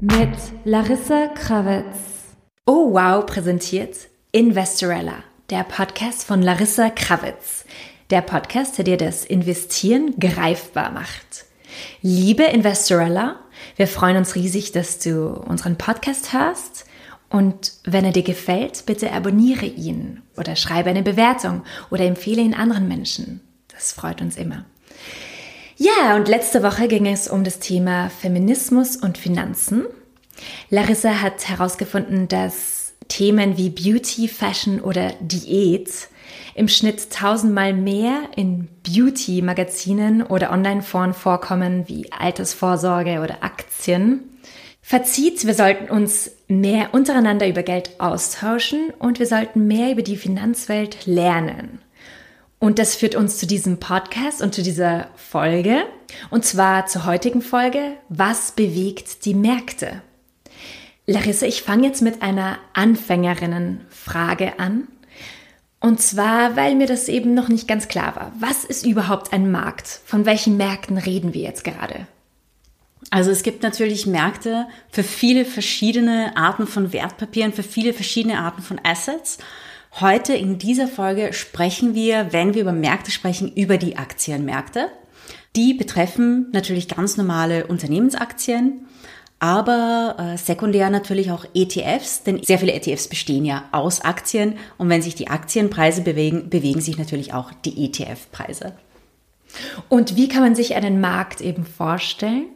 Mit Larissa Krawitz. Oh wow präsentiert Investorella, der Podcast von Larissa Krawitz. Der Podcast, der dir das Investieren greifbar macht. Liebe Investorella, wir freuen uns riesig, dass du unseren Podcast hörst. Und wenn er dir gefällt, bitte abonniere ihn oder schreibe eine Bewertung oder empfehle ihn anderen Menschen. Das freut uns immer. Ja, und letzte Woche ging es um das Thema Feminismus und Finanzen. Larissa hat herausgefunden, dass Themen wie Beauty, Fashion oder Diät im Schnitt tausendmal mehr in Beauty-Magazinen oder Online-Foren vorkommen wie Altersvorsorge oder Aktien. Fazit, wir sollten uns mehr untereinander über Geld austauschen und wir sollten mehr über die Finanzwelt lernen. Und das führt uns zu diesem Podcast und zu dieser Folge. Und zwar zur heutigen Folge, was bewegt die Märkte? Larissa, ich fange jetzt mit einer Anfängerinnenfrage an. Und zwar, weil mir das eben noch nicht ganz klar war. Was ist überhaupt ein Markt? Von welchen Märkten reden wir jetzt gerade? Also es gibt natürlich Märkte für viele verschiedene Arten von Wertpapieren, für viele verschiedene Arten von Assets. Heute in dieser Folge sprechen wir, wenn wir über Märkte sprechen, über die Aktienmärkte. Die betreffen natürlich ganz normale Unternehmensaktien, aber äh, sekundär natürlich auch ETFs, denn sehr viele ETFs bestehen ja aus Aktien und wenn sich die Aktienpreise bewegen, bewegen sich natürlich auch die ETF-Preise. Und wie kann man sich einen Markt eben vorstellen?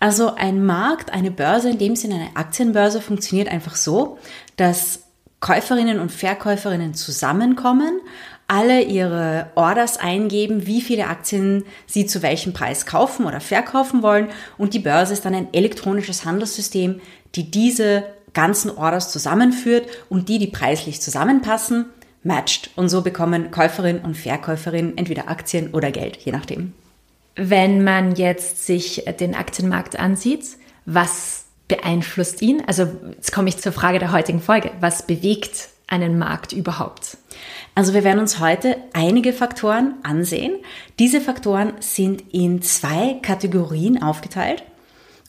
Also ein Markt, eine Börse, in dem Sinne eine Aktienbörse funktioniert einfach so, dass Käuferinnen und Verkäuferinnen zusammenkommen, alle ihre Orders eingeben, wie viele Aktien sie zu welchem Preis kaufen oder verkaufen wollen und die Börse ist dann ein elektronisches Handelssystem, die diese ganzen Orders zusammenführt und die, die preislich zusammenpassen, matcht und so bekommen Käuferinnen und Verkäuferinnen entweder Aktien oder Geld, je nachdem. Wenn man jetzt sich den Aktienmarkt ansieht, was beeinflusst ihn? Also jetzt komme ich zur Frage der heutigen Folge. Was bewegt einen Markt überhaupt? Also wir werden uns heute einige Faktoren ansehen. Diese Faktoren sind in zwei Kategorien aufgeteilt.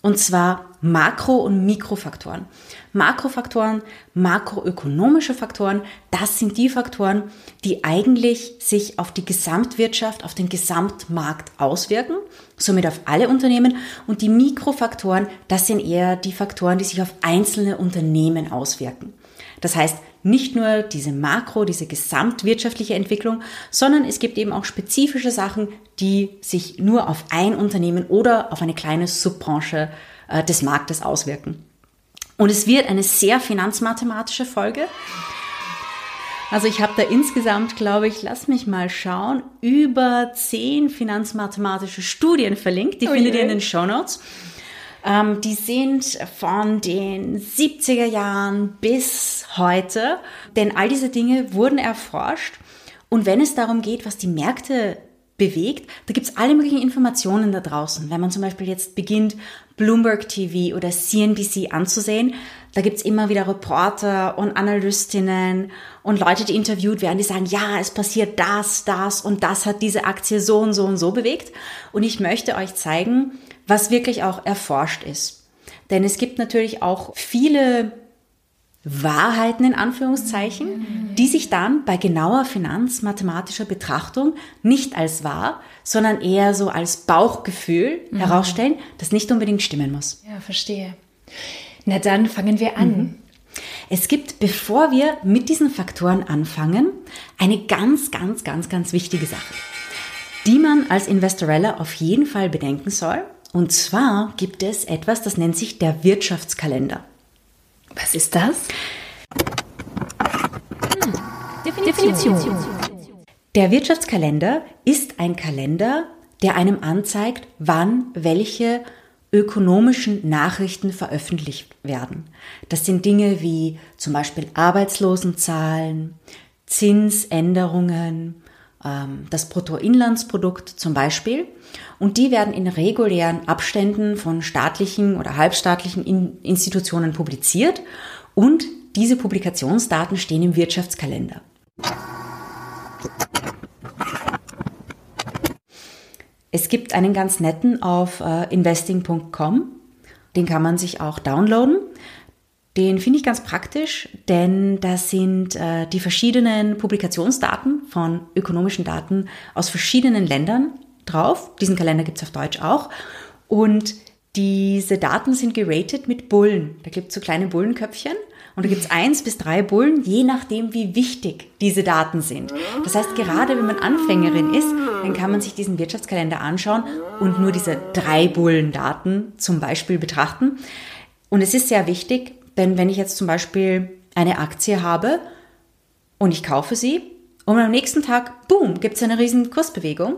Und zwar Makro- und Mikrofaktoren. Makrofaktoren, makroökonomische Faktoren, das sind die Faktoren, die eigentlich sich auf die Gesamtwirtschaft, auf den Gesamtmarkt auswirken, somit auf alle Unternehmen. Und die Mikrofaktoren, das sind eher die Faktoren, die sich auf einzelne Unternehmen auswirken. Das heißt, nicht nur diese Makro, diese gesamtwirtschaftliche Entwicklung, sondern es gibt eben auch spezifische Sachen, die sich nur auf ein Unternehmen oder auf eine kleine Subbranche äh, des Marktes auswirken. Und es wird eine sehr finanzmathematische Folge. Also ich habe da insgesamt, glaube ich, lass mich mal schauen, über zehn finanzmathematische Studien verlinkt. Die oh findet ihr in den Show Notes. Ähm, die sind von den 70er Jahren bis heute, denn all diese Dinge wurden erforscht. Und wenn es darum geht, was die Märkte bewegt, da gibt's alle möglichen Informationen da draußen. Wenn man zum Beispiel jetzt beginnt, Bloomberg TV oder CNBC anzusehen, da gibt's immer wieder Reporter und Analystinnen und Leute, die interviewt werden, die sagen, ja, es passiert das, das und das hat diese Aktie so und so und so bewegt. Und ich möchte euch zeigen, was wirklich auch erforscht ist. Denn es gibt natürlich auch viele Wahrheiten in Anführungszeichen, die sich dann bei genauer finanzmathematischer Betrachtung nicht als wahr, sondern eher so als Bauchgefühl mhm. herausstellen, das nicht unbedingt stimmen muss. Ja, verstehe. Na dann fangen wir an. Mhm. Es gibt, bevor wir mit diesen Faktoren anfangen, eine ganz, ganz, ganz, ganz wichtige Sache, die man als Investorella auf jeden Fall bedenken soll. Und zwar gibt es etwas, das nennt sich der Wirtschaftskalender. Was ist das? Hm. Definition. Definition. Der Wirtschaftskalender ist ein Kalender, der einem anzeigt, wann welche ökonomischen Nachrichten veröffentlicht werden. Das sind Dinge wie zum Beispiel Arbeitslosenzahlen, Zinsänderungen, das Bruttoinlandsprodukt zum Beispiel. Und die werden in regulären Abständen von staatlichen oder halbstaatlichen Institutionen publiziert. Und diese Publikationsdaten stehen im Wirtschaftskalender. Es gibt einen ganz netten auf äh, investing.com. Den kann man sich auch downloaden. Den finde ich ganz praktisch, denn da sind äh, die verschiedenen Publikationsdaten von ökonomischen Daten aus verschiedenen Ländern drauf. Diesen Kalender gibt es auf Deutsch auch. Und diese Daten sind geratet mit Bullen. Da gibt es so kleine Bullenköpfchen und da gibt es eins bis drei Bullen, je nachdem, wie wichtig diese Daten sind. Das heißt, gerade wenn man Anfängerin ist, dann kann man sich diesen Wirtschaftskalender anschauen und nur diese drei Bullendaten zum Beispiel betrachten. Und es ist sehr wichtig, denn wenn ich jetzt zum Beispiel eine Aktie habe und ich kaufe sie und am nächsten Tag, boom, gibt es eine riesen Kursbewegung,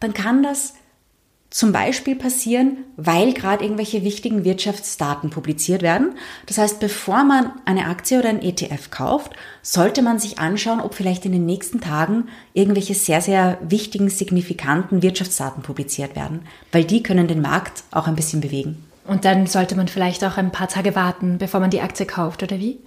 dann kann das zum Beispiel passieren, weil gerade irgendwelche wichtigen Wirtschaftsdaten publiziert werden. Das heißt, bevor man eine Aktie oder ein ETF kauft, sollte man sich anschauen, ob vielleicht in den nächsten Tagen irgendwelche sehr, sehr wichtigen, signifikanten Wirtschaftsdaten publiziert werden, weil die können den Markt auch ein bisschen bewegen. Und dann sollte man vielleicht auch ein paar Tage warten, bevor man die Aktie kauft, oder wie?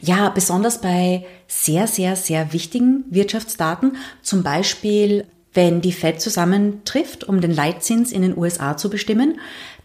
Ja, besonders bei sehr, sehr, sehr wichtigen Wirtschaftsdaten, zum Beispiel wenn die Fed zusammentrifft, um den Leitzins in den USA zu bestimmen.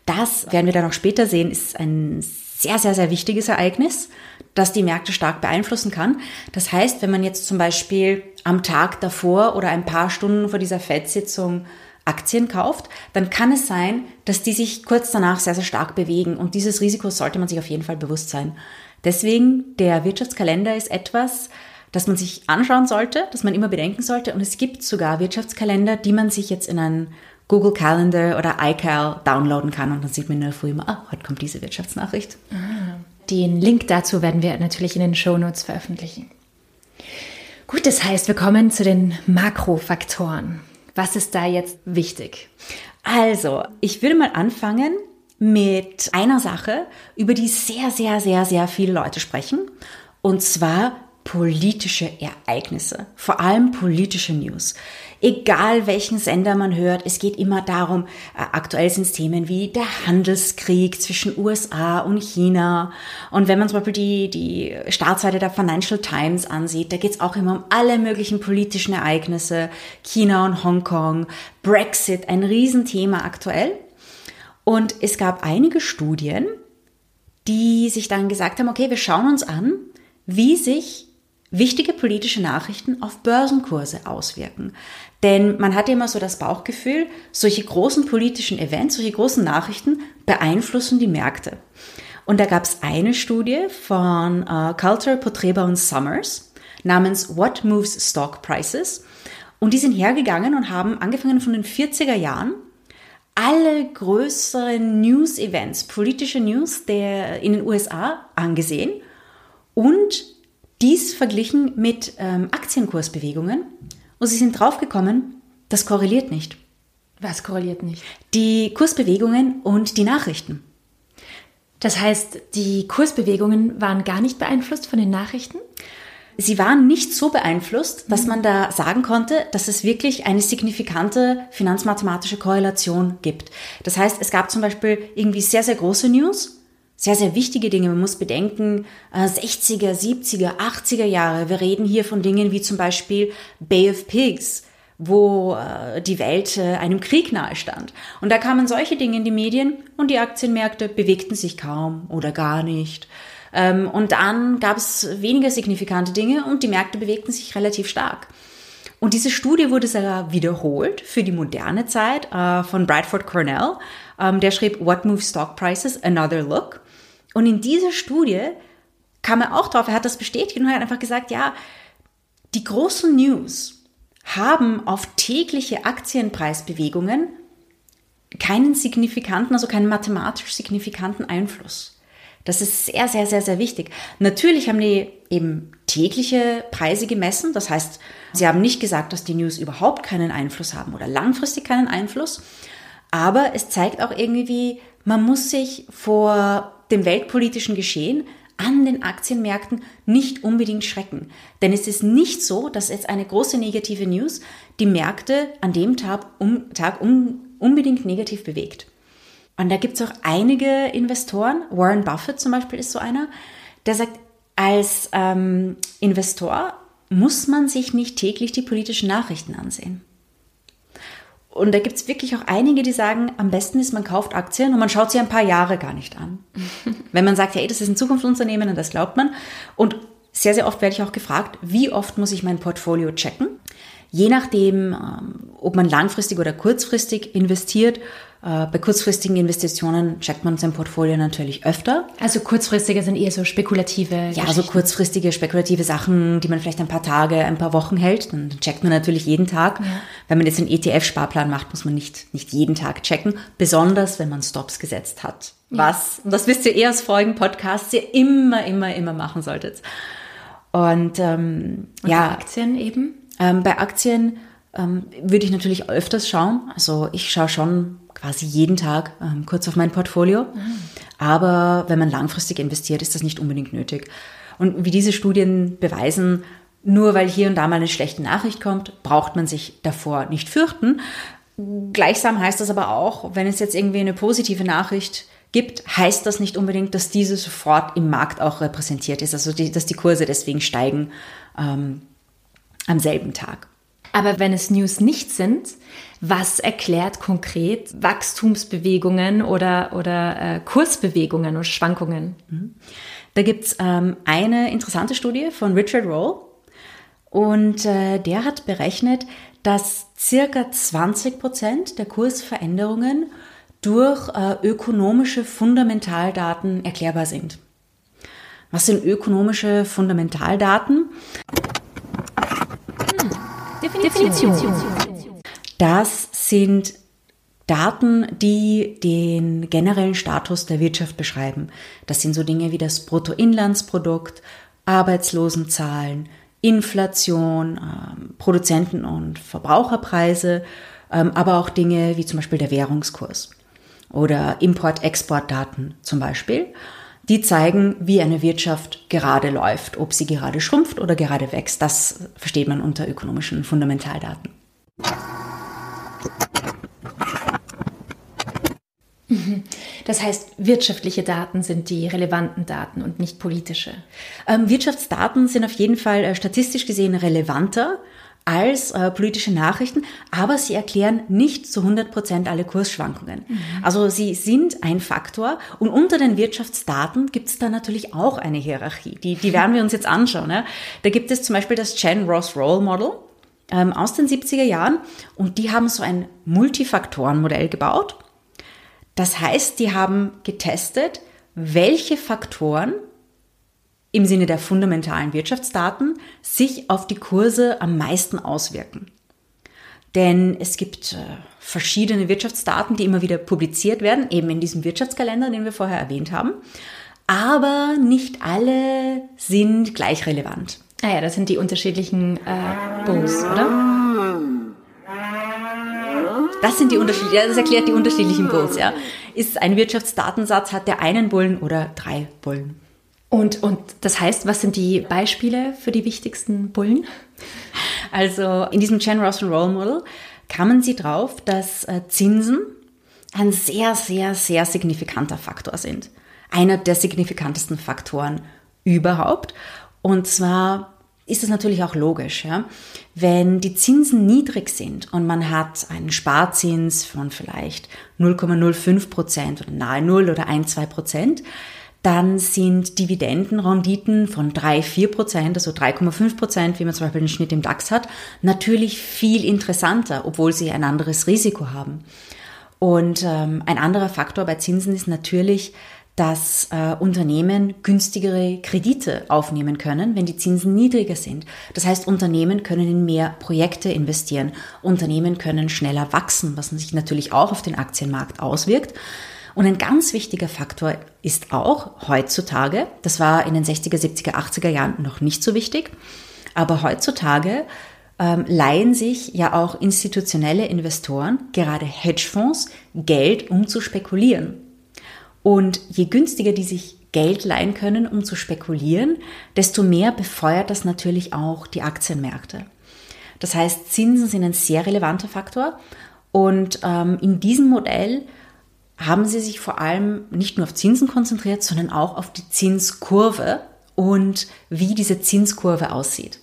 Das werden wir dann auch später sehen, ist ein sehr, sehr, sehr wichtiges Ereignis, das die Märkte stark beeinflussen kann. Das heißt, wenn man jetzt zum Beispiel am Tag davor oder ein paar Stunden vor dieser Fed-Sitzung Aktien kauft, dann kann es sein, dass die sich kurz danach sehr, sehr stark bewegen. Und dieses Risiko sollte man sich auf jeden Fall bewusst sein. Deswegen, der Wirtschaftskalender ist etwas, das man sich anschauen sollte, das man immer bedenken sollte. Und es gibt sogar Wirtschaftskalender, die man sich jetzt in einen Google Calendar oder iCal downloaden kann. Und dann sieht man in der Früh immer, ah, heute kommt diese Wirtschaftsnachricht. Ah, den Link dazu werden wir natürlich in den Show Notes veröffentlichen. Gut, das heißt, wir kommen zu den Makrofaktoren. Was ist da jetzt wichtig? Also, ich würde mal anfangen mit einer Sache, über die sehr, sehr, sehr, sehr viele Leute sprechen. Und zwar politische Ereignisse, vor allem politische News. Egal welchen Sender man hört, es geht immer darum, äh, aktuell sind es Themen wie der Handelskrieg zwischen USA und China. Und wenn man zum Beispiel die, die Startseite der Financial Times ansieht, da geht es auch immer um alle möglichen politischen Ereignisse, China und Hongkong, Brexit, ein Riesenthema aktuell. Und es gab einige Studien, die sich dann gesagt haben, okay, wir schauen uns an, wie sich wichtige politische Nachrichten auf Börsenkurse auswirken. Denn man hat immer so das Bauchgefühl, solche großen politischen Events, solche großen Nachrichten beeinflussen die Märkte. Und da gab es eine Studie von äh, Culture, Potreba und Summers namens What Moves Stock Prices. Und die sind hergegangen und haben angefangen von den 40er Jahren alle größeren News-Events, politische News der in den USA angesehen und dies verglichen mit ähm, Aktienkursbewegungen und sie sind draufgekommen, das korreliert nicht. Was korreliert nicht? Die Kursbewegungen und die Nachrichten. Das heißt, die Kursbewegungen waren gar nicht beeinflusst von den Nachrichten? Sie waren nicht so beeinflusst, dass man da sagen konnte, dass es wirklich eine signifikante finanzmathematische Korrelation gibt. Das heißt, es gab zum Beispiel irgendwie sehr, sehr große News sehr, sehr wichtige Dinge. Man muss bedenken, 60er, 70er, 80er Jahre. Wir reden hier von Dingen wie zum Beispiel Bay of Pigs, wo äh, die Welt äh, einem Krieg nahe stand. Und da kamen solche Dinge in die Medien und die Aktienmärkte bewegten sich kaum oder gar nicht. Ähm, und dann gab es weniger signifikante Dinge und die Märkte bewegten sich relativ stark. Und diese Studie wurde sogar wiederholt für die moderne Zeit äh, von Bradford Cornell. Ähm, der schrieb What Moves Stock Prices? Another Look. Und in dieser Studie kam er auch drauf, er hat das bestätigt und hat einfach gesagt, ja, die großen News haben auf tägliche Aktienpreisbewegungen keinen signifikanten, also keinen mathematisch signifikanten Einfluss. Das ist sehr, sehr, sehr, sehr wichtig. Natürlich haben die eben tägliche Preise gemessen. Das heißt, sie haben nicht gesagt, dass die News überhaupt keinen Einfluss haben oder langfristig keinen Einfluss. Aber es zeigt auch irgendwie, man muss sich vor dem weltpolitischen Geschehen an den Aktienmärkten nicht unbedingt schrecken. Denn es ist nicht so, dass jetzt eine große negative News die Märkte an dem Tag, um, Tag um, unbedingt negativ bewegt. Und da gibt es auch einige Investoren, Warren Buffett zum Beispiel ist so einer, der sagt, als ähm, Investor muss man sich nicht täglich die politischen Nachrichten ansehen. Und da gibt es wirklich auch einige, die sagen, am besten ist, man kauft Aktien und man schaut sie ein paar Jahre gar nicht an. Wenn man sagt, hey, das ist ein Zukunftsunternehmen und das glaubt man. Und sehr, sehr oft werde ich auch gefragt, wie oft muss ich mein Portfolio checken? Je nachdem, ähm, ob man langfristig oder kurzfristig investiert, bei kurzfristigen Investitionen checkt man sein Portfolio natürlich öfter. Also kurzfristige sind eher so spekulative. Ja, so kurzfristige, spekulative Sachen, die man vielleicht ein paar Tage, ein paar Wochen hält. Dann checkt man natürlich jeden Tag. Ja. Wenn man jetzt einen ETF-Sparplan macht, muss man nicht, nicht jeden Tag checken. Besonders, wenn man Stops gesetzt hat. Ja. Was, und das wisst ihr eher aus vorigen Podcasts, ihr immer, immer, immer machen solltet. Und, ähm, und ja. Bei Aktien eben? Ähm, bei Aktien ähm, würde ich natürlich öfters schauen. Also ich schaue schon quasi jeden Tag ähm, kurz auf mein Portfolio. Mhm. Aber wenn man langfristig investiert, ist das nicht unbedingt nötig. Und wie diese Studien beweisen, nur weil hier und da mal eine schlechte Nachricht kommt, braucht man sich davor nicht fürchten. Gleichsam heißt das aber auch, wenn es jetzt irgendwie eine positive Nachricht gibt, heißt das nicht unbedingt, dass diese sofort im Markt auch repräsentiert ist, also die, dass die Kurse deswegen steigen ähm, am selben Tag. Aber wenn es News nicht sind, was erklärt konkret Wachstumsbewegungen oder, oder äh, Kursbewegungen und Schwankungen? Mhm. Da gibt's ähm, eine interessante Studie von Richard Roll und äh, der hat berechnet, dass circa 20 Prozent der Kursveränderungen durch äh, ökonomische Fundamentaldaten erklärbar sind. Was sind ökonomische Fundamentaldaten? Definition. Das sind Daten, die den generellen Status der Wirtschaft beschreiben. Das sind so Dinge wie das Bruttoinlandsprodukt, Arbeitslosenzahlen, Inflation, ähm, Produzenten- und Verbraucherpreise, ähm, aber auch Dinge wie zum Beispiel der Währungskurs oder Import-Export-Daten zum Beispiel. Die zeigen, wie eine Wirtschaft gerade läuft, ob sie gerade schrumpft oder gerade wächst. Das versteht man unter ökonomischen Fundamentaldaten. Mhm. Das heißt, wirtschaftliche Daten sind die relevanten Daten und nicht politische. Ähm, Wirtschaftsdaten sind auf jeden Fall äh, statistisch gesehen relevanter als äh, politische Nachrichten, aber sie erklären nicht zu 100 Prozent alle Kursschwankungen. Mhm. Also sie sind ein Faktor und unter den Wirtschaftsdaten gibt es da natürlich auch eine Hierarchie. Die, die werden wir uns jetzt anschauen. Ja. Da gibt es zum Beispiel das Chen Ross Roll Model ähm, aus den 70er Jahren und die haben so ein Multifaktorenmodell gebaut. Das heißt, die haben getestet, welche Faktoren im Sinne der fundamentalen Wirtschaftsdaten sich auf die Kurse am meisten auswirken. Denn es gibt äh, verschiedene Wirtschaftsdaten, die immer wieder publiziert werden, eben in diesem Wirtschaftskalender, den wir vorher erwähnt haben. Aber nicht alle sind gleich relevant. Ah ja, das sind die unterschiedlichen äh, Bulls, oder? Das sind die unterschiedlichen, das erklärt die unterschiedlichen Bulls, ja. Ist ein Wirtschaftsdatensatz, hat der einen Bullen oder drei Bullen? Und, und das heißt, was sind die Beispiele für die wichtigsten Bullen? Also in diesem Chen Ross Roll Model kamen sie drauf, dass äh, Zinsen ein sehr, sehr, sehr signifikanter Faktor sind. Einer der signifikantesten Faktoren überhaupt. Und zwar ist es natürlich auch logisch, ja? wenn die Zinsen niedrig sind und man hat einen Sparzins von vielleicht 0,05 Prozent oder nahe 0 oder 1, 2 Prozent, dann sind Dividendenrenditen von 3, 4 Prozent, also 3,5 Prozent, wie man zum Beispiel den Schnitt im DAX hat, natürlich viel interessanter, obwohl sie ein anderes Risiko haben. Und ähm, ein anderer Faktor bei Zinsen ist natürlich, dass äh, Unternehmen günstigere Kredite aufnehmen können, wenn die Zinsen niedriger sind. Das heißt, Unternehmen können in mehr Projekte investieren. Unternehmen können schneller wachsen, was sich natürlich auch auf den Aktienmarkt auswirkt. Und ein ganz wichtiger Faktor ist auch heutzutage, das war in den 60er, 70er, 80er Jahren noch nicht so wichtig, aber heutzutage ähm, leihen sich ja auch institutionelle Investoren, gerade Hedgefonds, Geld, um zu spekulieren. Und je günstiger die sich Geld leihen können, um zu spekulieren, desto mehr befeuert das natürlich auch die Aktienmärkte. Das heißt, Zinsen sind ein sehr relevanter Faktor und ähm, in diesem Modell haben sie sich vor allem nicht nur auf Zinsen konzentriert, sondern auch auf die Zinskurve und wie diese Zinskurve aussieht.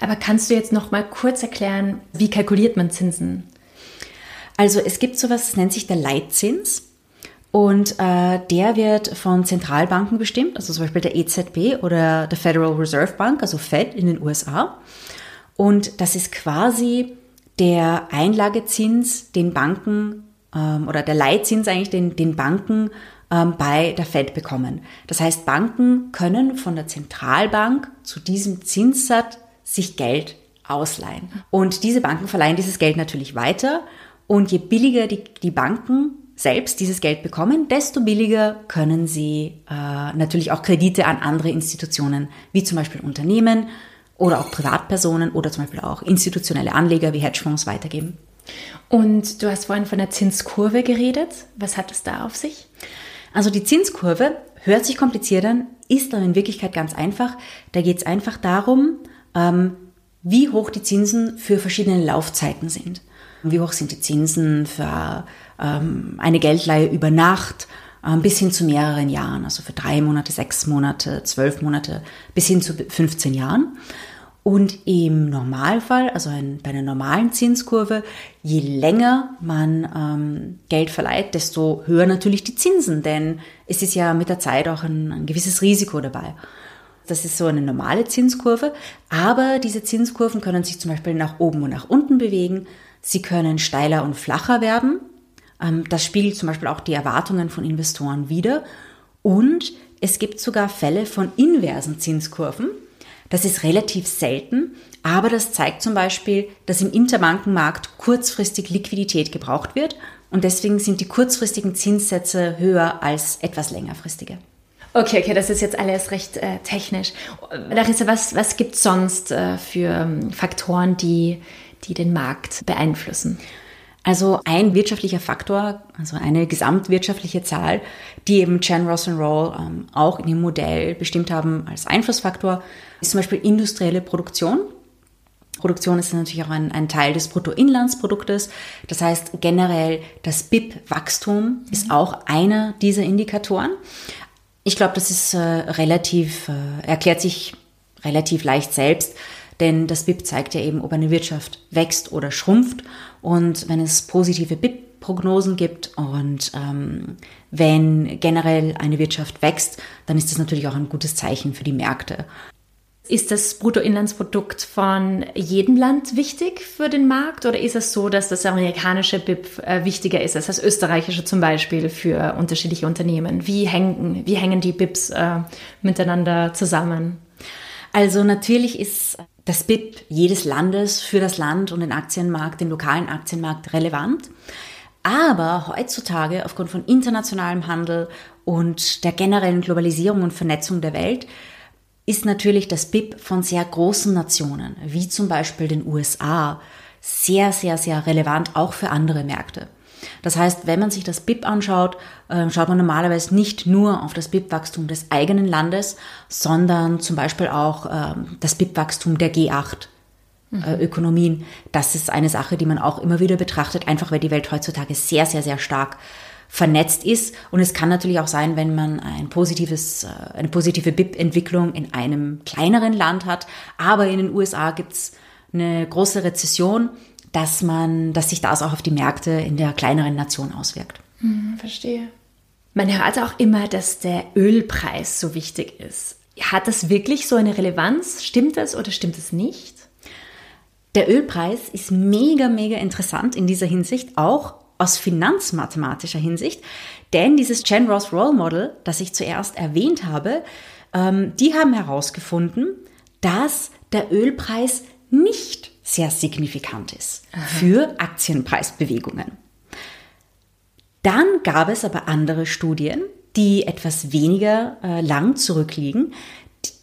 Aber kannst du jetzt noch mal kurz erklären, wie kalkuliert man Zinsen? Also es gibt sowas, das nennt sich der Leitzins. Und äh, der wird von Zentralbanken bestimmt, also zum Beispiel der EZB oder der Federal Reserve Bank, also Fed in den USA. Und das ist quasi der Einlagezins, den Banken ähm, oder der Leitzins eigentlich, den, den Banken ähm, bei der Fed bekommen. Das heißt, Banken können von der Zentralbank zu diesem Zinssatz sich Geld ausleihen. Und diese Banken verleihen dieses Geld natürlich weiter. Und je billiger die, die Banken selbst dieses Geld bekommen, desto billiger können sie äh, natürlich auch Kredite an andere Institutionen, wie zum Beispiel Unternehmen oder auch Privatpersonen oder zum Beispiel auch institutionelle Anleger wie Hedgefonds weitergeben. Und du hast vorhin von der Zinskurve geredet. Was hat es da auf sich? Also die Zinskurve hört sich kompliziert an, ist aber in Wirklichkeit ganz einfach. Da geht es einfach darum, ähm, wie hoch die Zinsen für verschiedene Laufzeiten sind. Wie hoch sind die Zinsen für ähm, eine Geldleihe über Nacht ähm, bis hin zu mehreren Jahren, also für drei Monate, sechs Monate, zwölf Monate bis hin zu 15 Jahren. Und im Normalfall, also ein, bei einer normalen Zinskurve, je länger man ähm, Geld verleiht, desto höher natürlich die Zinsen, denn es ist ja mit der Zeit auch ein, ein gewisses Risiko dabei. Das ist so eine normale Zinskurve, aber diese Zinskurven können sich zum Beispiel nach oben und nach unten bewegen. Sie können steiler und flacher werden. Ähm, das spiegelt zum Beispiel auch die Erwartungen von Investoren wider. Und es gibt sogar Fälle von inversen Zinskurven. Das ist relativ selten, aber das zeigt zum Beispiel, dass im Interbankenmarkt kurzfristig Liquidität gebraucht wird und deswegen sind die kurzfristigen Zinssätze höher als etwas längerfristige. Okay, okay, das ist jetzt alles recht äh, technisch. Larissa, was, was gibt es sonst äh, für ähm, Faktoren, die, die den Markt beeinflussen? Also ein wirtschaftlicher Faktor, also eine gesamtwirtschaftliche Zahl, die eben Jan Ross und Roll ähm, auch in dem Modell bestimmt haben als Einflussfaktor, ist zum Beispiel industrielle Produktion. Produktion ist natürlich auch ein, ein Teil des Bruttoinlandsproduktes. Das heißt generell das BIP-Wachstum ist auch einer dieser Indikatoren. Ich glaube, das ist äh, relativ, äh, erklärt sich relativ leicht selbst, denn das BIP zeigt ja eben, ob eine Wirtschaft wächst oder schrumpft. Und wenn es positive BIP-Prognosen gibt und ähm, wenn generell eine Wirtschaft wächst, dann ist das natürlich auch ein gutes Zeichen für die Märkte. Ist das Bruttoinlandsprodukt von jedem Land wichtig für den Markt oder ist es so, dass das amerikanische BIP äh, wichtiger ist als das österreichische zum Beispiel für unterschiedliche Unternehmen? Wie hängen, wie hängen die BIPs äh, miteinander zusammen? Also natürlich ist das BIP jedes Landes für das Land und den Aktienmarkt, den lokalen Aktienmarkt relevant. Aber heutzutage aufgrund von internationalem Handel und der generellen Globalisierung und Vernetzung der Welt ist natürlich das BIP von sehr großen Nationen, wie zum Beispiel den USA, sehr, sehr, sehr relevant auch für andere Märkte. Das heißt, wenn man sich das BIP anschaut, ähm, schaut man normalerweise nicht nur auf das BIP-Wachstum des eigenen Landes, sondern zum Beispiel auch ähm, das BIP-Wachstum der G8. Mhm. Äh, Ökonomien. Das ist eine Sache, die man auch immer wieder betrachtet, einfach weil die Welt heutzutage sehr, sehr, sehr stark vernetzt ist. Und es kann natürlich auch sein, wenn man ein positives, äh, eine positive BIP-Entwicklung in einem kleineren Land hat, aber in den USA gibt es eine große Rezession, dass man, dass sich das auch auf die Märkte in der kleineren Nation auswirkt. Hm, verstehe. Man hört auch immer, dass der Ölpreis so wichtig ist. Hat das wirklich so eine Relevanz? Stimmt das oder stimmt es nicht? Der Ölpreis ist mega, mega interessant in dieser Hinsicht, auch aus finanzmathematischer Hinsicht, denn dieses Chen Ross Roll Model, das ich zuerst erwähnt habe, ähm, die haben herausgefunden, dass der Ölpreis nicht sehr signifikant ist Aha. für Aktienpreisbewegungen. Dann gab es aber andere Studien, die etwas weniger äh, lang zurückliegen.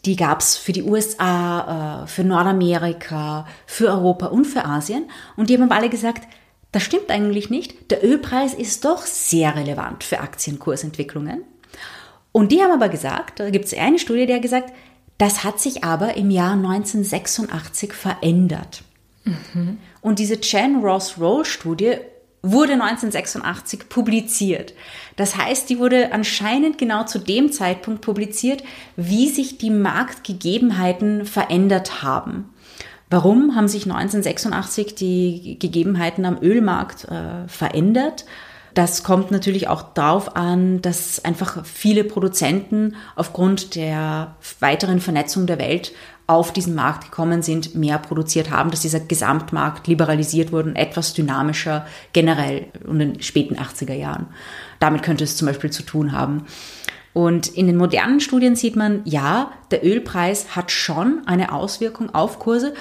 Die gab es für die USA, äh, für Nordamerika, für Europa und für Asien. Und die haben alle gesagt, das stimmt eigentlich nicht. Der Ölpreis ist doch sehr relevant für Aktienkursentwicklungen. Und die haben aber gesagt, da gibt es eine Studie, die hat gesagt, das hat sich aber im Jahr 1986 verändert. Mhm. Und diese Jan Ross Roll Studie wurde 1986 publiziert. Das heißt, die wurde anscheinend genau zu dem Zeitpunkt publiziert, wie sich die Marktgegebenheiten verändert haben. Warum haben sich 1986 die Gegebenheiten am Ölmarkt äh, verändert? Das kommt natürlich auch darauf an, dass einfach viele Produzenten aufgrund der weiteren Vernetzung der Welt auf diesen Markt gekommen sind, mehr produziert haben, dass dieser Gesamtmarkt liberalisiert wurde und etwas dynamischer generell in den späten 80er Jahren. Damit könnte es zum Beispiel zu tun haben. Und in den modernen Studien sieht man, ja, der Ölpreis hat schon eine Auswirkung auf Kurse.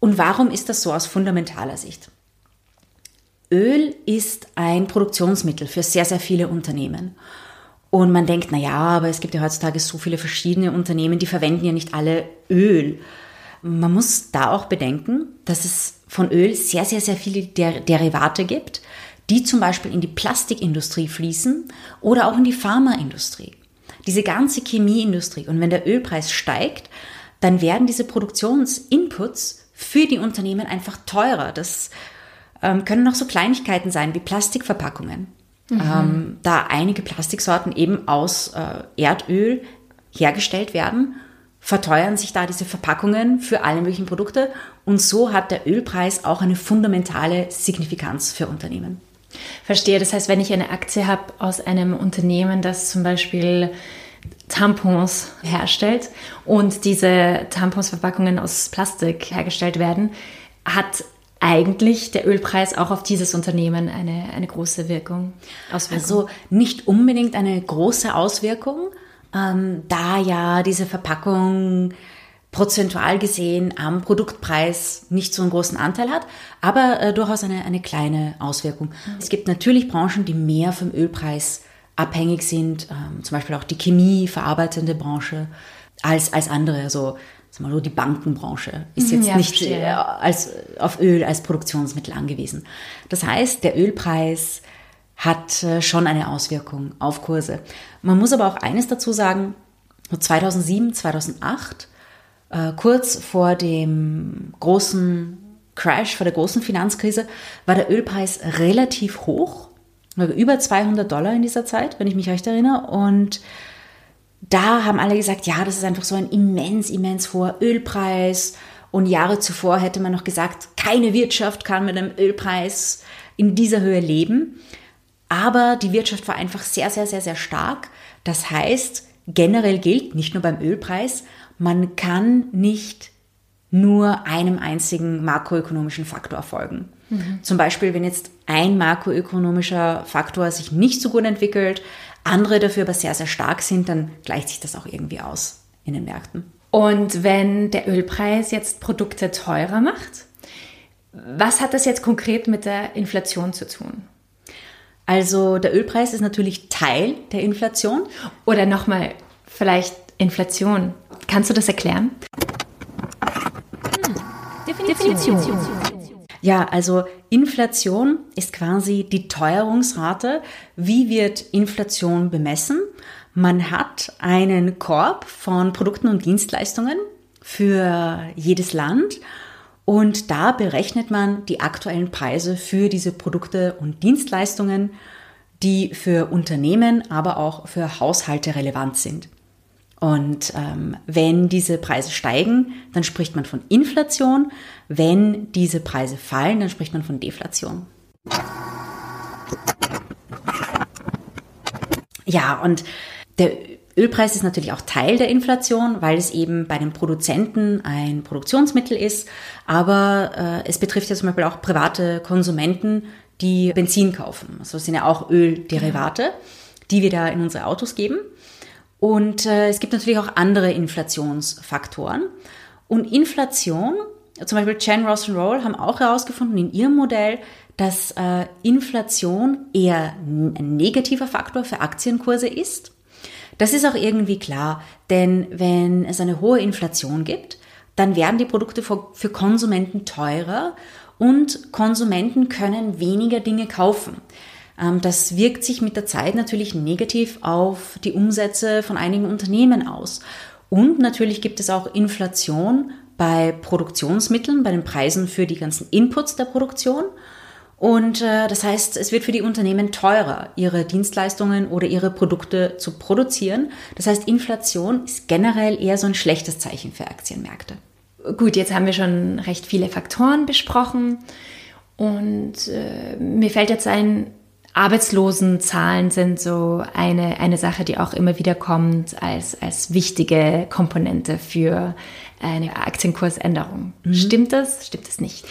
Und warum ist das so aus fundamentaler Sicht? Öl ist ein Produktionsmittel für sehr, sehr viele Unternehmen. Und man denkt, na ja, aber es gibt ja heutzutage so viele verschiedene Unternehmen, die verwenden ja nicht alle Öl. Man muss da auch bedenken, dass es von Öl sehr, sehr, sehr viele Der Derivate gibt, die zum Beispiel in die Plastikindustrie fließen oder auch in die Pharmaindustrie. Diese ganze Chemieindustrie. Und wenn der Ölpreis steigt, dann werden diese Produktionsinputs für die Unternehmen einfach teurer. Das ähm, können noch so Kleinigkeiten sein wie Plastikverpackungen. Mhm. Ähm, da einige Plastiksorten eben aus äh, Erdöl hergestellt werden, verteuern sich da diese Verpackungen für alle möglichen Produkte und so hat der Ölpreis auch eine fundamentale Signifikanz für Unternehmen. Verstehe, das heißt, wenn ich eine Aktie habe aus einem Unternehmen, das zum Beispiel Tampons herstellt und diese Tamponsverpackungen aus Plastik hergestellt werden, hat eigentlich der Ölpreis auch auf dieses Unternehmen eine, eine große Wirkung, Auswirkung? Also nicht unbedingt eine große Auswirkung, ähm, da ja diese Verpackung prozentual gesehen am Produktpreis nicht so einen großen Anteil hat, aber äh, durchaus eine, eine kleine Auswirkung. Mhm. Es gibt natürlich Branchen, die mehr vom Ölpreis abhängig sind, ähm, zum Beispiel auch die Chemie verarbeitende Branche als, als andere. Also sag mal, die Bankenbranche ist mhm, jetzt ja, nicht äh, als, auf Öl als Produktionsmittel angewiesen. Das heißt, der Ölpreis hat äh, schon eine Auswirkung auf Kurse. Man muss aber auch eines dazu sagen, 2007, 2008, äh, kurz vor dem großen Crash, vor der großen Finanzkrise, war der Ölpreis relativ hoch, über 200 Dollar in dieser Zeit, wenn ich mich recht erinnere. Und da haben alle gesagt, ja, das ist einfach so ein immens, immens hoher Ölpreis. Und Jahre zuvor hätte man noch gesagt, keine Wirtschaft kann mit einem Ölpreis in dieser Höhe leben. Aber die Wirtschaft war einfach sehr, sehr, sehr, sehr stark. Das heißt, generell gilt, nicht nur beim Ölpreis, man kann nicht nur einem einzigen makroökonomischen Faktor folgen. Mhm. Zum Beispiel, wenn jetzt ein makroökonomischer Faktor sich nicht so gut entwickelt, andere dafür aber sehr, sehr stark sind, dann gleicht sich das auch irgendwie aus in den Märkten. Und wenn der Ölpreis jetzt Produkte teurer macht, was hat das jetzt konkret mit der Inflation zu tun? Also der Ölpreis ist natürlich Teil der Inflation. Oder nochmal, vielleicht Inflation. Kannst du das erklären? Hm. Definition. Definition. Ja, also Inflation ist quasi die Teuerungsrate. Wie wird Inflation bemessen? Man hat einen Korb von Produkten und Dienstleistungen für jedes Land und da berechnet man die aktuellen Preise für diese Produkte und Dienstleistungen, die für Unternehmen, aber auch für Haushalte relevant sind. Und ähm, wenn diese Preise steigen, dann spricht man von Inflation. Wenn diese Preise fallen, dann spricht man von Deflation. Ja, und der Ölpreis ist natürlich auch Teil der Inflation, weil es eben bei den Produzenten ein Produktionsmittel ist. Aber äh, es betrifft ja zum Beispiel auch private Konsumenten, die Benzin kaufen. Also das sind ja auch Ölderivate, die wir da in unsere Autos geben. Und äh, es gibt natürlich auch andere Inflationsfaktoren. Und Inflation, zum Beispiel Chen Ross und Roll haben auch herausgefunden in ihrem Modell, dass äh, Inflation eher ein negativer Faktor für Aktienkurse ist. Das ist auch irgendwie klar, denn wenn es eine hohe Inflation gibt, dann werden die Produkte für Konsumenten teurer und Konsumenten können weniger Dinge kaufen. Ähm, das wirkt sich mit der Zeit natürlich negativ auf die Umsätze von einigen Unternehmen aus. Und natürlich gibt es auch Inflation bei Produktionsmitteln, bei den Preisen für die ganzen Inputs der Produktion. Und äh, das heißt, es wird für die Unternehmen teurer, ihre Dienstleistungen oder ihre Produkte zu produzieren. Das heißt, Inflation ist generell eher so ein schlechtes Zeichen für Aktienmärkte. Gut, jetzt haben wir schon recht viele Faktoren besprochen. Und äh, mir fällt jetzt ein, Arbeitslosenzahlen sind so eine, eine Sache, die auch immer wieder kommt als, als wichtige Komponente für eine Aktienkursänderung. Mhm. Stimmt das? Stimmt es nicht?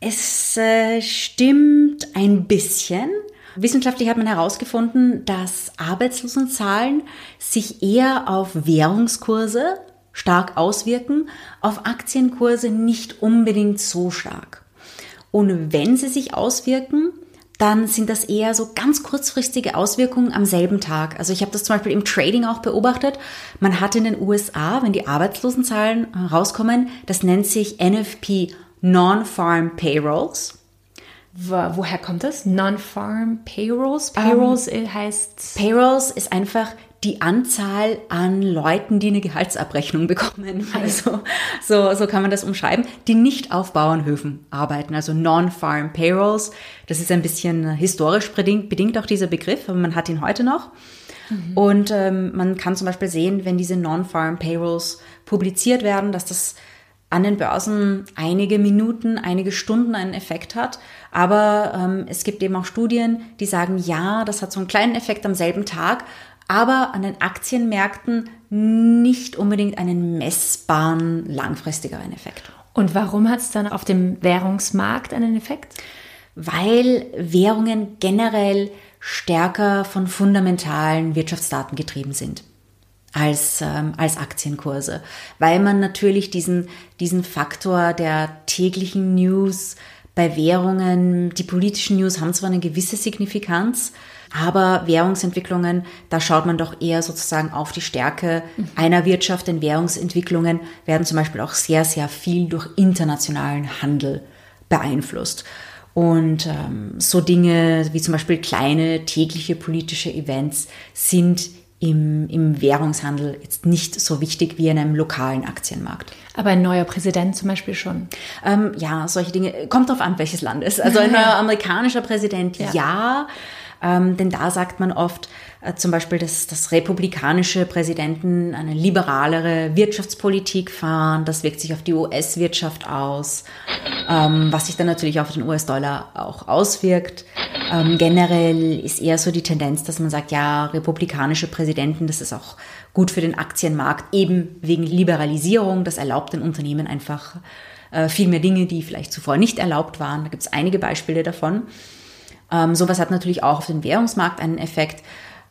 Es äh, stimmt ein bisschen. Wissenschaftlich hat man herausgefunden, dass Arbeitslosenzahlen sich eher auf Währungskurse stark auswirken, auf Aktienkurse nicht unbedingt so stark. Und wenn sie sich auswirken, dann sind das eher so ganz kurzfristige Auswirkungen am selben Tag. Also ich habe das zum Beispiel im Trading auch beobachtet. Man hat in den USA, wenn die Arbeitslosenzahlen rauskommen, das nennt sich NFP Non-Farm Payrolls. Woher kommt das? Non-Farm Payrolls? Payrolls um, heißt. Payrolls ist einfach die Anzahl an Leuten, die eine Gehaltsabrechnung bekommen. Also so, so kann man das umschreiben, die nicht auf Bauernhöfen arbeiten, also Non-Farm Payrolls. Das ist ein bisschen historisch bedingt, bedingt auch dieser Begriff, aber man hat ihn heute noch. Mhm. Und ähm, man kann zum Beispiel sehen, wenn diese Non-Farm Payrolls publiziert werden, dass das an den Börsen einige Minuten, einige Stunden einen Effekt hat. Aber ähm, es gibt eben auch Studien, die sagen, ja, das hat so einen kleinen Effekt am selben Tag, aber an den Aktienmärkten nicht unbedingt einen messbaren, langfristigeren Effekt. Und warum hat es dann auf dem Währungsmarkt einen Effekt? Weil Währungen generell stärker von fundamentalen Wirtschaftsdaten getrieben sind als, ähm, als Aktienkurse, weil man natürlich diesen, diesen Faktor der täglichen News bei Währungen, die politischen News haben zwar eine gewisse Signifikanz, aber Währungsentwicklungen, da schaut man doch eher sozusagen auf die Stärke mhm. einer Wirtschaft, denn Währungsentwicklungen werden zum Beispiel auch sehr, sehr viel durch internationalen Handel beeinflusst. Und ähm, so Dinge wie zum Beispiel kleine tägliche politische Events sind im, im Währungshandel jetzt nicht so wichtig wie in einem lokalen Aktienmarkt. Aber ein neuer Präsident zum Beispiel schon? Ähm, ja, solche Dinge. Kommt drauf an, welches Land ist. Also ein neuer amerikanischer Präsident, ja. ja ähm, denn da sagt man oft äh, zum Beispiel, dass, dass republikanische Präsidenten eine liberalere Wirtschaftspolitik fahren. Das wirkt sich auf die US-Wirtschaft aus, ähm, was sich dann natürlich auf den US-Dollar auch auswirkt. Ähm, generell ist eher so die Tendenz, dass man sagt, ja, republikanische Präsidenten, das ist auch gut für den Aktienmarkt, eben wegen Liberalisierung. Das erlaubt den Unternehmen einfach äh, viel mehr Dinge, die vielleicht zuvor nicht erlaubt waren. Da gibt es einige Beispiele davon. Ähm, sowas hat natürlich auch auf den Währungsmarkt einen Effekt.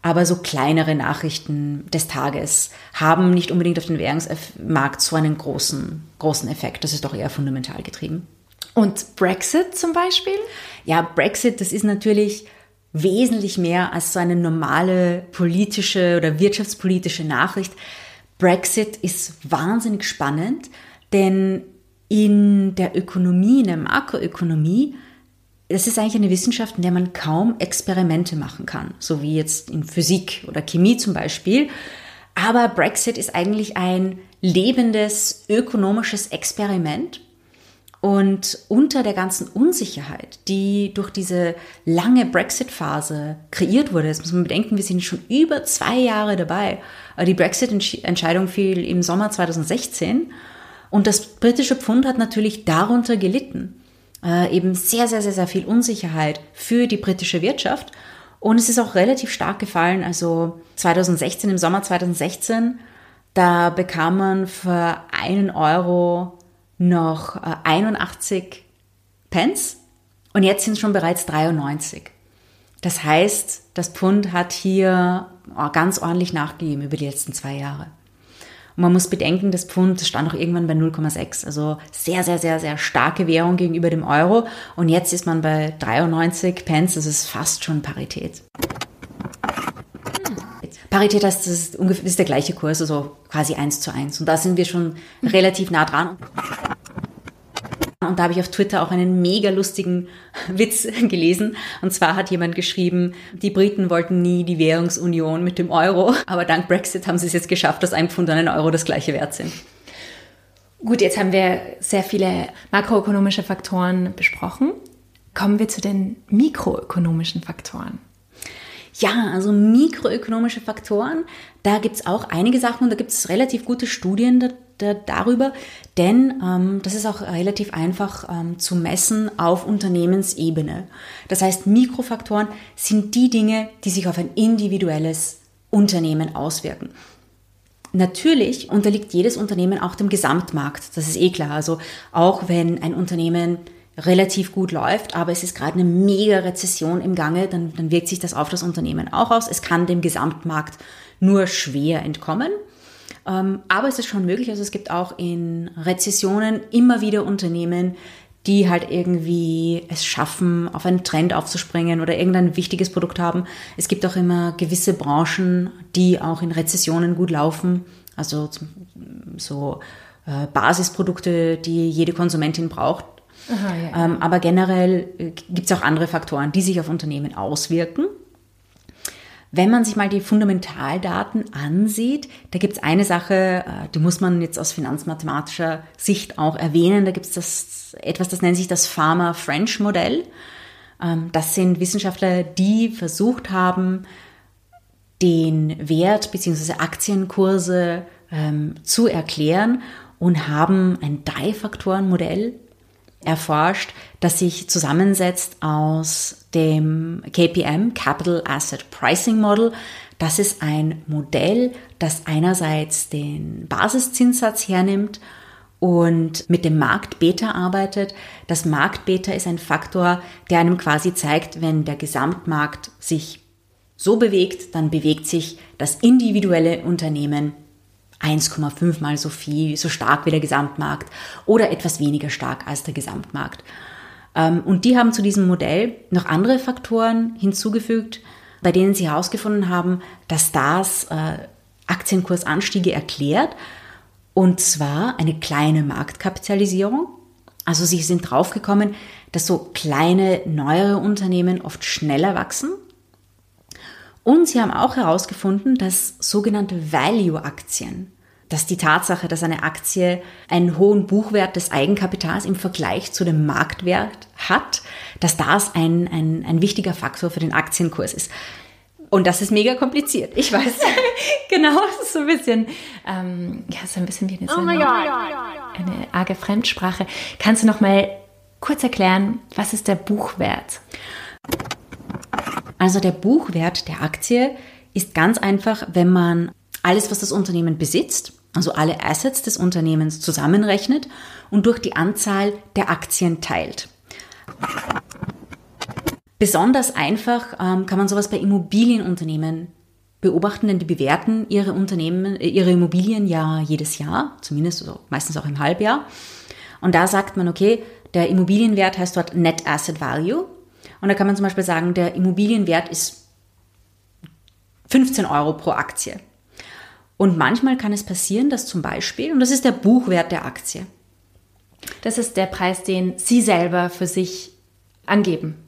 Aber so kleinere Nachrichten des Tages haben nicht unbedingt auf den Währungsmarkt so einen großen, großen Effekt. Das ist doch eher fundamental getrieben. Und Brexit zum Beispiel? Ja, Brexit, das ist natürlich wesentlich mehr als so eine normale politische oder wirtschaftspolitische Nachricht. Brexit ist wahnsinnig spannend, denn in der Ökonomie, in der Makroökonomie, das ist eigentlich eine Wissenschaft, in der man kaum Experimente machen kann, so wie jetzt in Physik oder Chemie zum Beispiel. Aber Brexit ist eigentlich ein lebendes ökonomisches Experiment und unter der ganzen Unsicherheit, die durch diese lange Brexit-Phase kreiert wurde, das muss man bedenken, wir sind schon über zwei Jahre dabei. Die Brexit-Entscheidung fiel im Sommer 2016 und das britische Pfund hat natürlich darunter gelitten. Äh, eben sehr, sehr, sehr, sehr viel Unsicherheit für die britische Wirtschaft. Und es ist auch relativ stark gefallen. Also 2016, im Sommer 2016, da bekam man für einen Euro noch 81 äh, Pence und jetzt sind es schon bereits 93. Das heißt, das Pfund hat hier oh, ganz ordentlich nachgegeben über die letzten zwei Jahre. Und man muss bedenken, das Pfund stand auch irgendwann bei 0,6. Also sehr, sehr, sehr, sehr starke Währung gegenüber dem Euro. Und jetzt ist man bei 93 Pence. Das ist fast schon Parität. Parität heißt, das ist, ungefähr, das ist der gleiche Kurs, also quasi eins zu eins. Und da sind wir schon relativ nah dran. Und da habe ich auf Twitter auch einen mega lustigen Witz gelesen. Und zwar hat jemand geschrieben, die Briten wollten nie die Währungsunion mit dem Euro, aber dank Brexit haben sie es jetzt geschafft, dass ein Pfund und ein Euro das gleiche wert sind. Gut, jetzt haben wir sehr viele makroökonomische Faktoren besprochen. Kommen wir zu den mikroökonomischen Faktoren. Ja, also mikroökonomische Faktoren, da gibt es auch einige Sachen und da gibt es relativ gute Studien da, da, darüber, denn ähm, das ist auch relativ einfach ähm, zu messen auf Unternehmensebene. Das heißt, Mikrofaktoren sind die Dinge, die sich auf ein individuelles Unternehmen auswirken. Natürlich unterliegt jedes Unternehmen auch dem Gesamtmarkt, das ist eh klar. Also auch wenn ein Unternehmen relativ gut läuft, aber es ist gerade eine mega Rezession im Gange, dann, dann wirkt sich das auf das Unternehmen auch aus. Es kann dem Gesamtmarkt nur schwer entkommen. Ähm, aber es ist schon möglich, also es gibt auch in Rezessionen immer wieder Unternehmen, die halt irgendwie es schaffen, auf einen Trend aufzuspringen oder irgendein wichtiges Produkt haben. Es gibt auch immer gewisse Branchen, die auch in Rezessionen gut laufen. Also so äh, Basisprodukte, die jede Konsumentin braucht, Aha, ja. ähm, aber generell äh, gibt es auch andere Faktoren, die sich auf Unternehmen auswirken. Wenn man sich mal die Fundamentaldaten ansieht, da gibt es eine Sache, äh, die muss man jetzt aus finanzmathematischer Sicht auch erwähnen. Da gibt es etwas, das nennt sich das Pharma-French-Modell. Ähm, das sind Wissenschaftler, die versucht haben, den Wert bzw. Aktienkurse ähm, zu erklären und haben ein Drei-Faktoren-Modell erforscht, das sich zusammensetzt aus dem KPM, Capital Asset Pricing Model. Das ist ein Modell, das einerseits den Basiszinssatz hernimmt und mit dem Marktbeta arbeitet. Das Marktbeta ist ein Faktor, der einem quasi zeigt, wenn der Gesamtmarkt sich so bewegt, dann bewegt sich das individuelle Unternehmen 1,5 mal so viel, so stark wie der Gesamtmarkt oder etwas weniger stark als der Gesamtmarkt. Ähm, und die haben zu diesem Modell noch andere Faktoren hinzugefügt, bei denen sie herausgefunden haben, dass das äh, Aktienkursanstiege erklärt. Und zwar eine kleine Marktkapitalisierung. Also sie sind draufgekommen, dass so kleine, neuere Unternehmen oft schneller wachsen. Und sie haben auch herausgefunden, dass sogenannte Value-Aktien, dass die Tatsache, dass eine Aktie einen hohen Buchwert des Eigenkapitals im Vergleich zu dem Marktwert hat, dass das ein, ein, ein wichtiger Faktor für den Aktienkurs ist. Und das ist mega kompliziert. Ich weiß. genau, das ist so ein bisschen, ähm, ja, so ein bisschen wie eine, oh eine, eine arge Fremdsprache. Kannst du noch mal kurz erklären, was ist der Buchwert? Also der Buchwert der Aktie ist ganz einfach, wenn man alles, was das Unternehmen besitzt, also alle Assets des Unternehmens zusammenrechnet und durch die Anzahl der Aktien teilt. Besonders einfach ähm, kann man sowas bei Immobilienunternehmen beobachten, denn die bewerten ihre Unternehmen, äh, ihre Immobilien ja jedes Jahr, zumindest also meistens auch im Halbjahr. Und da sagt man, okay, der Immobilienwert heißt dort Net Asset Value. Und da kann man zum Beispiel sagen, der Immobilienwert ist 15 Euro pro Aktie. Und manchmal kann es passieren, dass zum Beispiel, und das ist der Buchwert der Aktie. Das ist der Preis, den Sie selber für sich angeben.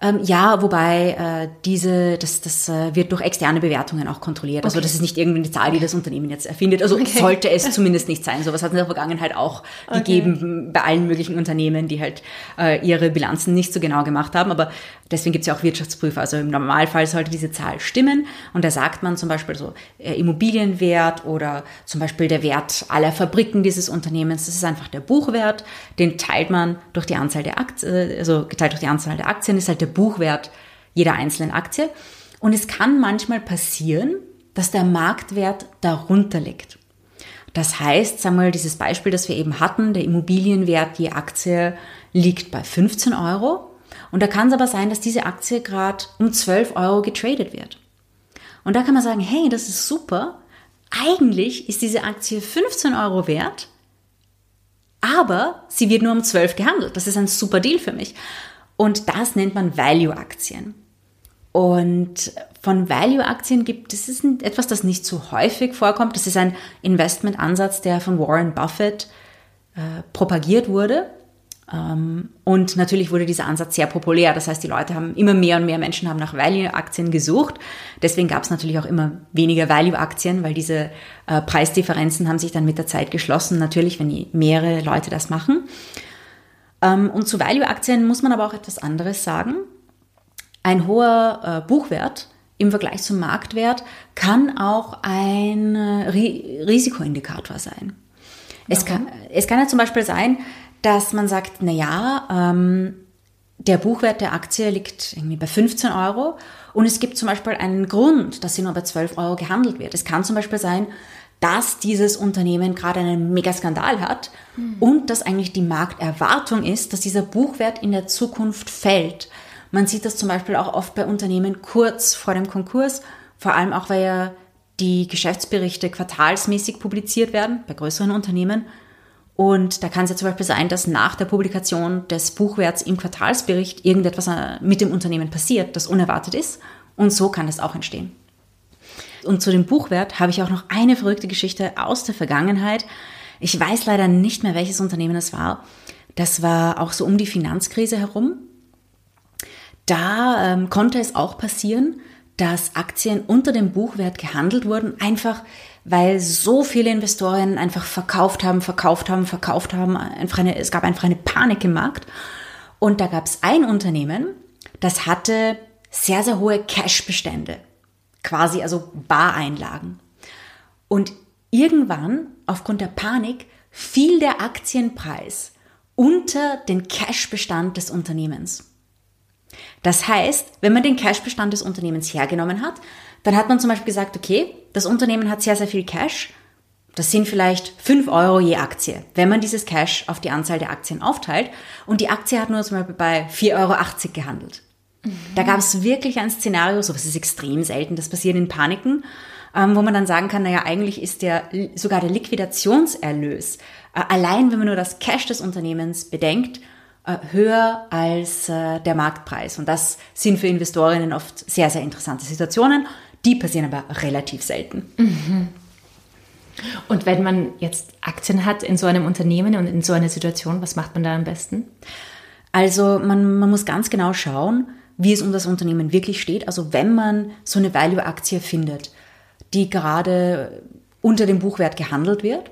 Ähm, ja, wobei äh, diese, das, das äh, wird durch externe Bewertungen auch kontrolliert. Also okay. das ist nicht irgendwie eine Zahl, die das Unternehmen jetzt erfindet. Also okay. sollte es zumindest nicht sein. Sowas hat es in der Vergangenheit auch okay. gegeben bei allen möglichen Unternehmen, die halt äh, ihre Bilanzen nicht so genau gemacht haben. Aber deswegen gibt es ja auch Wirtschaftsprüfer. Also im Normalfall sollte diese Zahl stimmen. Und da sagt man zum Beispiel so äh, Immobilienwert oder zum Beispiel der Wert aller Fabriken dieses Unternehmens. Das ist einfach der Buchwert. Den teilt man durch die Anzahl der Aktien, äh, also geteilt durch die Anzahl der Aktien ist halt der Buchwert jeder einzelnen Aktie. Und es kann manchmal passieren, dass der Marktwert darunter liegt. Das heißt, sagen wir mal, dieses Beispiel, das wir eben hatten, der Immobilienwert je Aktie liegt bei 15 Euro. Und da kann es aber sein, dass diese Aktie gerade um 12 Euro getradet wird. Und da kann man sagen, hey, das ist super. Eigentlich ist diese Aktie 15 Euro wert, aber sie wird nur um 12 gehandelt. Das ist ein super Deal für mich. Und das nennt man Value-Aktien. Und von Value-Aktien gibt es etwas, das nicht so häufig vorkommt. Das ist ein Investmentansatz, der von Warren Buffett äh, propagiert wurde. Ähm, und natürlich wurde dieser Ansatz sehr populär. Das heißt, die Leute haben immer mehr und mehr Menschen haben nach Value-Aktien gesucht. Deswegen gab es natürlich auch immer weniger Value-Aktien, weil diese äh, Preisdifferenzen haben sich dann mit der Zeit geschlossen. Natürlich, wenn mehrere Leute das machen. Ähm, und zu Value-Aktien muss man aber auch etwas anderes sagen. Ein hoher äh, Buchwert im Vergleich zum Marktwert kann auch ein äh, Risikoindikator sein. Es kann, es kann ja zum Beispiel sein, dass man sagt, na ja, ähm, der Buchwert der Aktie liegt irgendwie bei 15 Euro und es gibt zum Beispiel einen Grund, dass sie nur bei 12 Euro gehandelt wird. Es kann zum Beispiel sein, dass dieses Unternehmen gerade einen Megaskandal hat mhm. und dass eigentlich die Markterwartung ist, dass dieser Buchwert in der Zukunft fällt. Man sieht das zum Beispiel auch oft bei Unternehmen kurz vor dem Konkurs, vor allem auch, weil ja die Geschäftsberichte quartalsmäßig publiziert werden bei größeren Unternehmen. Und da kann es ja zum Beispiel sein, dass nach der Publikation des Buchwerts im Quartalsbericht irgendetwas äh, mit dem Unternehmen passiert, das unerwartet ist. Und so kann das auch entstehen. Und zu dem Buchwert habe ich auch noch eine verrückte Geschichte aus der Vergangenheit. Ich weiß leider nicht mehr, welches Unternehmen es war. Das war auch so um die Finanzkrise herum. Da ähm, konnte es auch passieren, dass Aktien unter dem Buchwert gehandelt wurden, einfach weil so viele Investoren einfach verkauft haben, verkauft haben, verkauft haben. Einfach eine, es gab einfach eine Panik im Markt. Und da gab es ein Unternehmen, das hatte sehr, sehr hohe Cashbestände, quasi also Bareinlagen. Und irgendwann, aufgrund der Panik, fiel der Aktienpreis unter den Cashbestand des Unternehmens. Das heißt, wenn man den Cashbestand des Unternehmens hergenommen hat, dann hat man zum Beispiel gesagt, okay, das Unternehmen hat sehr, sehr viel Cash. Das sind vielleicht 5 Euro je Aktie, wenn man dieses Cash auf die Anzahl der Aktien aufteilt. Und die Aktie hat nur zum Beispiel bei 4,80 Euro gehandelt. Mhm. Da gab es wirklich ein Szenario, sowas ist extrem selten, das passiert in Paniken, ähm, wo man dann sagen kann, naja, eigentlich ist der sogar der Liquidationserlös, äh, allein wenn man nur das Cash des Unternehmens bedenkt, äh, höher als äh, der Marktpreis. Und das sind für Investorinnen oft sehr, sehr interessante Situationen. Die passieren aber relativ selten. Mhm. Und wenn man jetzt Aktien hat in so einem Unternehmen und in so einer Situation, was macht man da am besten? Also man, man muss ganz genau schauen, wie es um das Unternehmen wirklich steht. Also wenn man so eine Value-Aktie findet, die gerade unter dem Buchwert gehandelt wird,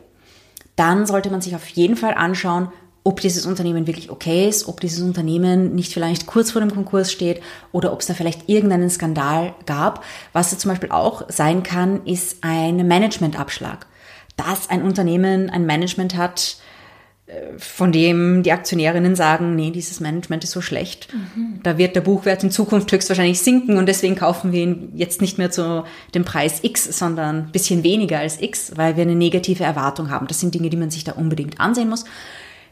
dann sollte man sich auf jeden Fall anschauen, ob dieses Unternehmen wirklich okay ist, ob dieses Unternehmen nicht vielleicht kurz vor dem Konkurs steht oder ob es da vielleicht irgendeinen Skandal gab. Was da zum Beispiel auch sein kann, ist ein Managementabschlag. Dass ein Unternehmen ein Management hat, von dem die Aktionärinnen sagen, nee, dieses Management ist so schlecht. Mhm. Da wird der Buchwert in Zukunft höchstwahrscheinlich sinken und deswegen kaufen wir ihn jetzt nicht mehr zu dem Preis X, sondern ein bisschen weniger als X, weil wir eine negative Erwartung haben. Das sind Dinge, die man sich da unbedingt ansehen muss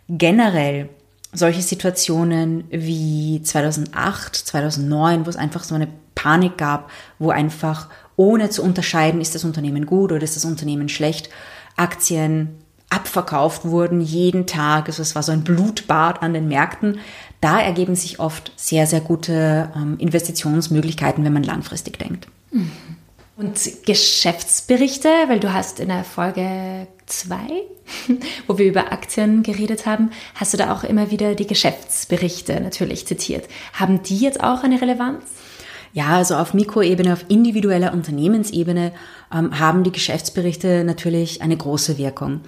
generell solche Situationen wie 2008, 2009, wo es einfach so eine Panik gab, wo einfach ohne zu unterscheiden, ist das Unternehmen gut oder ist das Unternehmen schlecht, Aktien abverkauft wurden jeden Tag. Also es war so ein Blutbad an den Märkten. Da ergeben sich oft sehr, sehr gute ähm, Investitionsmöglichkeiten, wenn man langfristig denkt. Mhm. Und Geschäftsberichte, weil du hast in der Folge zwei, wo wir über Aktien geredet haben, hast du da auch immer wieder die Geschäftsberichte natürlich zitiert. Haben die jetzt auch eine Relevanz? Ja, also auf Mikroebene, auf individueller Unternehmensebene ähm, haben die Geschäftsberichte natürlich eine große Wirkung.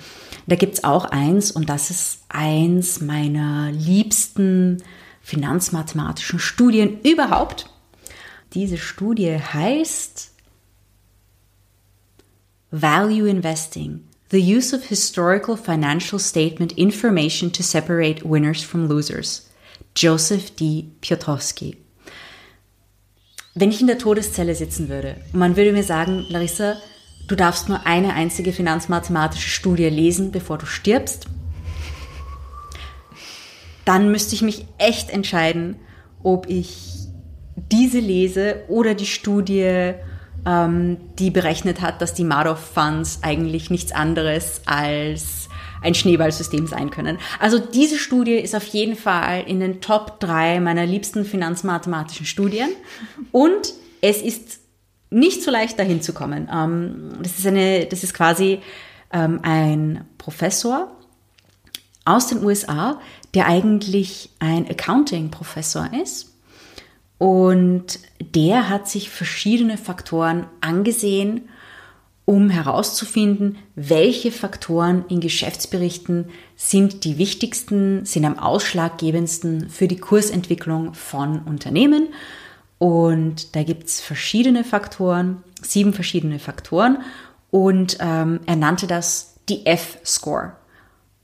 Da gibt's auch eins und das ist eins meiner liebsten finanzmathematischen Studien überhaupt. Diese Studie heißt Value Investing, the use of historical financial statement information to separate winners from losers. Joseph D. Piotrowski. Wenn ich in der Todeszelle sitzen würde und man würde mir sagen, Larissa, du darfst nur eine einzige finanzmathematische Studie lesen, bevor du stirbst, dann müsste ich mich echt entscheiden, ob ich diese lese oder die Studie ähm, die berechnet hat, dass die Madoff Funds eigentlich nichts anderes als ein Schneeballsystem sein können. Also diese Studie ist auf jeden Fall in den Top 3 meiner liebsten finanzmathematischen Studien und es ist nicht so leicht dahin zu kommen. Ähm, das ist eine, das ist quasi ähm, ein Professor aus den USA, der eigentlich ein Accounting-Professor ist. Und der hat sich verschiedene Faktoren angesehen, um herauszufinden, welche Faktoren in Geschäftsberichten sind die wichtigsten, sind am ausschlaggebendsten für die Kursentwicklung von Unternehmen. Und da gibt es verschiedene Faktoren, sieben verschiedene Faktoren. Und ähm, er nannte das die F-Score.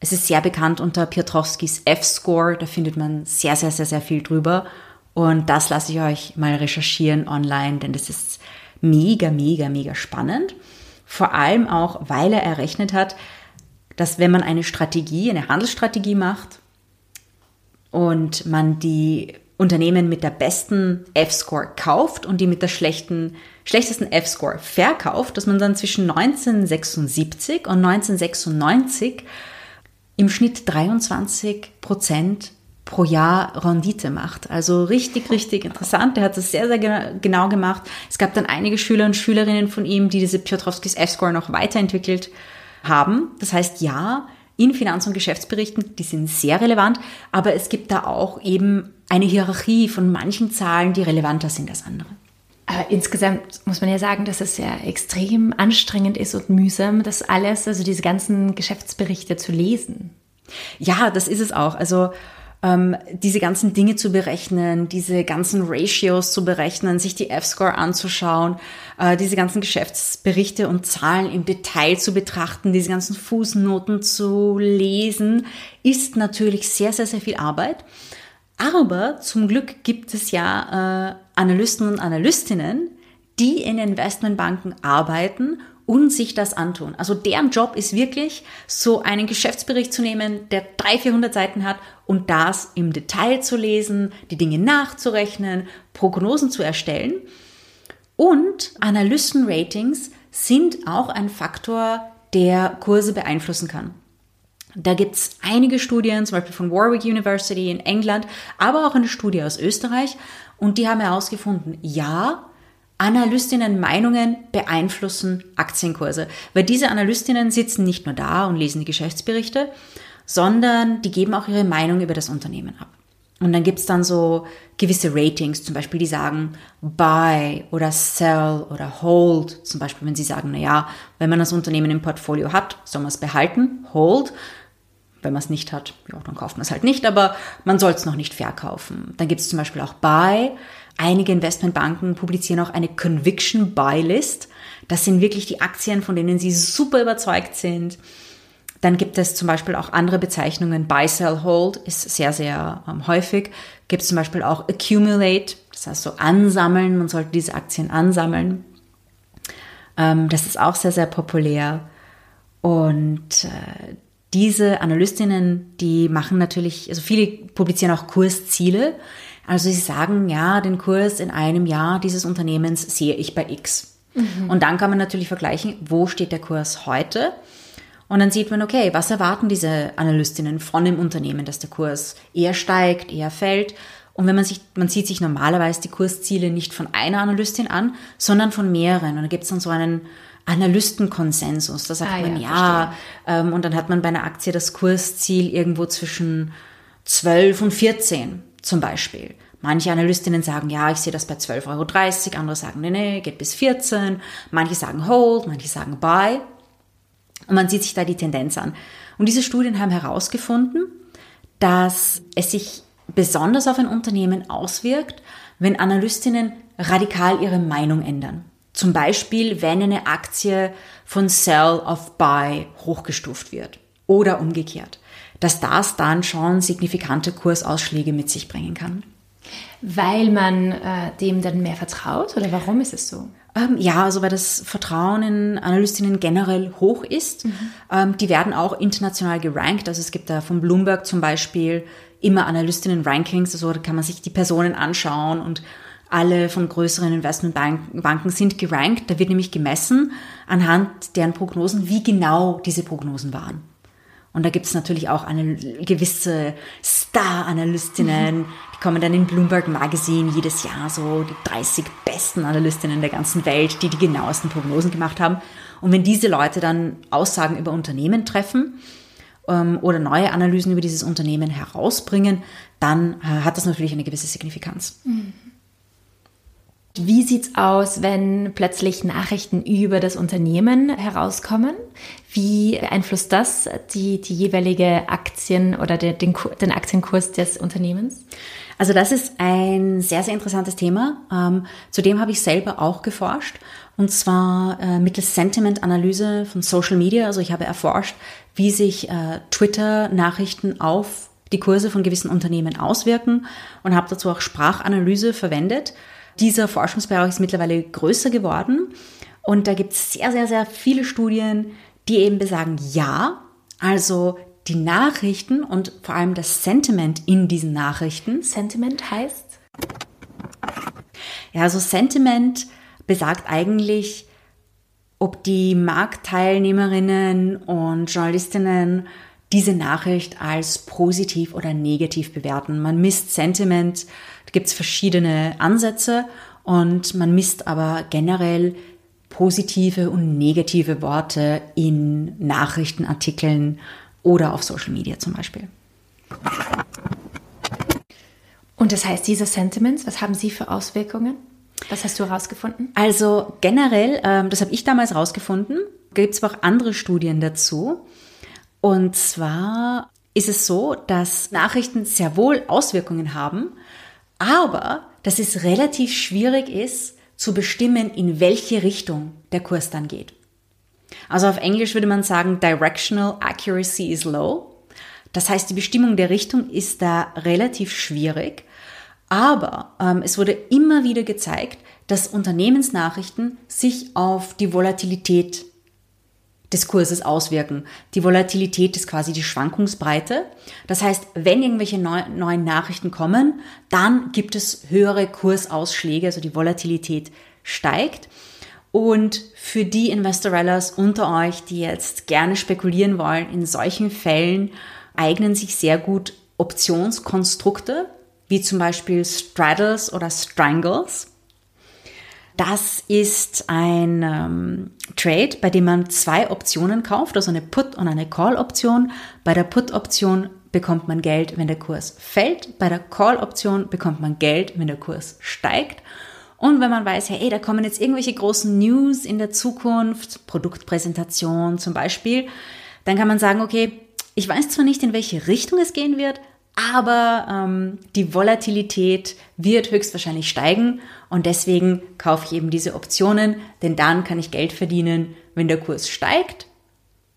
Es ist sehr bekannt unter Piotrowskis F-Score. Da findet man sehr, sehr, sehr, sehr viel drüber. Und das lasse ich euch mal recherchieren online, denn das ist mega, mega, mega spannend. Vor allem auch, weil er errechnet hat, dass wenn man eine Strategie, eine Handelsstrategie macht und man die Unternehmen mit der besten F-Score kauft und die mit der schlechten, schlechtesten F-Score verkauft, dass man dann zwischen 1976 und 1996 im Schnitt 23 Prozent pro Jahr Rendite macht. Also richtig, richtig interessant. Der hat das sehr, sehr genau gemacht. Es gab dann einige Schüler und Schülerinnen von ihm, die diese Piotrowskis F-Score noch weiterentwickelt haben. Das heißt, ja, in Finanz- und Geschäftsberichten, die sind sehr relevant, aber es gibt da auch eben eine Hierarchie von manchen Zahlen, die relevanter sind als andere. Aber insgesamt muss man ja sagen, dass es ja extrem anstrengend ist und mühsam, das alles, also diese ganzen Geschäftsberichte zu lesen. Ja, das ist es auch. Also ähm, diese ganzen Dinge zu berechnen, diese ganzen Ratios zu berechnen, sich die F-Score anzuschauen, äh, diese ganzen Geschäftsberichte und Zahlen im Detail zu betrachten, diese ganzen Fußnoten zu lesen, ist natürlich sehr, sehr, sehr viel Arbeit. Aber zum Glück gibt es ja äh, Analysten und Analystinnen, die in Investmentbanken arbeiten und sich das antun. Also deren Job ist wirklich, so einen Geschäftsbericht zu nehmen, der 300, 400 Seiten hat und das im Detail zu lesen, die Dinge nachzurechnen, Prognosen zu erstellen. Und Analystenratings sind auch ein Faktor, der Kurse beeinflussen kann. Da gibt es einige Studien, zum Beispiel von Warwick University in England, aber auch eine Studie aus Österreich. Und die haben herausgefunden, ja, Analystinnen Meinungen beeinflussen Aktienkurse. Weil diese Analystinnen sitzen nicht nur da und lesen die Geschäftsberichte, sondern die geben auch ihre Meinung über das Unternehmen ab. Und dann gibt's dann so gewisse Ratings, zum Beispiel die sagen Buy oder Sell oder Hold. Zum Beispiel, wenn sie sagen, na ja, wenn man das Unternehmen im Portfolio hat, soll man es behalten, Hold. Wenn man es nicht hat, ja, dann kauft man es halt nicht, aber man soll es noch nicht verkaufen. Dann gibt es zum Beispiel auch Buy. Einige Investmentbanken publizieren auch eine Conviction Buy List. Das sind wirklich die Aktien, von denen sie super überzeugt sind. Dann gibt es zum Beispiel auch andere Bezeichnungen. Buy, Sell, Hold ist sehr, sehr ähm, häufig. Gibt es zum Beispiel auch Accumulate, das heißt so ansammeln. Man sollte diese Aktien ansammeln. Ähm, das ist auch sehr, sehr populär. Und äh, diese Analystinnen, die machen natürlich, also viele publizieren auch Kursziele. Also sie sagen, ja, den Kurs in einem Jahr dieses Unternehmens sehe ich bei X. Mhm. Und dann kann man natürlich vergleichen, wo steht der Kurs heute? Und dann sieht man, okay, was erwarten diese Analystinnen von dem Unternehmen, dass der Kurs eher steigt, eher fällt. Und wenn man sich, man sieht sich normalerweise die Kursziele nicht von einer Analystin an, sondern von mehreren. Und da gibt es dann so einen Analystenkonsensus. Da sagt ah, man, ja, ja ähm, und dann hat man bei einer Aktie das Kursziel irgendwo zwischen 12 und 14 zum Beispiel. Manche Analystinnen sagen, ja, ich sehe das bei 12,30 Euro, andere sagen, nee, nee, geht bis 14. Manche sagen Hold, manche sagen Buy. Und man sieht sich da die Tendenz an. Und diese Studien haben herausgefunden, dass es sich besonders auf ein Unternehmen auswirkt, wenn Analystinnen radikal ihre Meinung ändern. Zum Beispiel, wenn eine Aktie von Sell auf Buy hochgestuft wird oder umgekehrt, dass das dann schon signifikante Kursausschläge mit sich bringen kann. Weil man äh, dem dann mehr vertraut oder warum ist es so? Ähm, ja, also weil das Vertrauen in Analystinnen generell hoch ist. Mhm. Ähm, die werden auch international gerankt. Also es gibt da von Bloomberg zum Beispiel immer Analystinnen-Rankings. Also da kann man sich die Personen anschauen und alle von größeren Investmentbanken sind gerankt. Da wird nämlich gemessen anhand deren Prognosen, wie genau diese Prognosen waren. Und da gibt es natürlich auch eine gewisse Star-Analystinnen, die kommen dann in Bloomberg Magazine jedes Jahr so die 30 besten Analystinnen der ganzen Welt, die die genauesten Prognosen gemacht haben. Und wenn diese Leute dann Aussagen über Unternehmen treffen ähm, oder neue Analysen über dieses Unternehmen herausbringen, dann äh, hat das natürlich eine gewisse Signifikanz. Mhm. Wie sieht's aus, wenn plötzlich Nachrichten über das Unternehmen herauskommen? Wie beeinflusst das die, die jeweilige Aktien oder den, den Aktienkurs des Unternehmens? Also das ist ein sehr, sehr interessantes Thema. Ähm, zudem habe ich selber auch geforscht und zwar äh, mittels Sentiment-Analyse von Social Media. Also ich habe erforscht, wie sich äh, Twitter-Nachrichten auf die Kurse von gewissen Unternehmen auswirken und habe dazu auch Sprachanalyse verwendet. Dieser Forschungsbereich ist mittlerweile größer geworden und da gibt es sehr, sehr, sehr viele Studien, die eben besagen, ja, also die Nachrichten und vor allem das Sentiment in diesen Nachrichten. Sentiment heißt? Ja, also Sentiment besagt eigentlich, ob die Marktteilnehmerinnen und Journalistinnen diese Nachricht als positiv oder negativ bewerten. Man misst Sentiment, gibt es verschiedene Ansätze und man misst aber generell positive und negative Worte in Nachrichtenartikeln oder auf Social Media zum Beispiel. Und das heißt, diese Sentiments, was haben sie für Auswirkungen? Was hast du herausgefunden? Also generell, ähm, das habe ich damals herausgefunden, gibt es aber auch andere Studien dazu. Und zwar ist es so, dass Nachrichten sehr wohl Auswirkungen haben, aber dass es relativ schwierig ist zu bestimmen, in welche Richtung der Kurs dann geht. Also auf Englisch würde man sagen, directional accuracy is low. Das heißt, die Bestimmung der Richtung ist da relativ schwierig. Aber ähm, es wurde immer wieder gezeigt, dass Unternehmensnachrichten sich auf die Volatilität des Kurses auswirken. Die Volatilität ist quasi die Schwankungsbreite. Das heißt, wenn irgendwelche neu, neuen Nachrichten kommen, dann gibt es höhere Kursausschläge, also die Volatilität steigt. Und für die Investorellas unter euch, die jetzt gerne spekulieren wollen, in solchen Fällen eignen sich sehr gut Optionskonstrukte, wie zum Beispiel Straddles oder Strangles. Das ist ein ähm, Trade, bei dem man zwei Optionen kauft, also eine Put- und eine Call-Option. Bei der Put-Option bekommt man Geld, wenn der Kurs fällt. Bei der Call-Option bekommt man Geld, wenn der Kurs steigt. Und wenn man weiß, hey, da kommen jetzt irgendwelche großen News in der Zukunft, Produktpräsentation zum Beispiel, dann kann man sagen, okay, ich weiß zwar nicht, in welche Richtung es gehen wird, aber ähm, die Volatilität wird höchstwahrscheinlich steigen und deswegen kaufe ich eben diese Optionen, denn dann kann ich Geld verdienen, wenn der Kurs steigt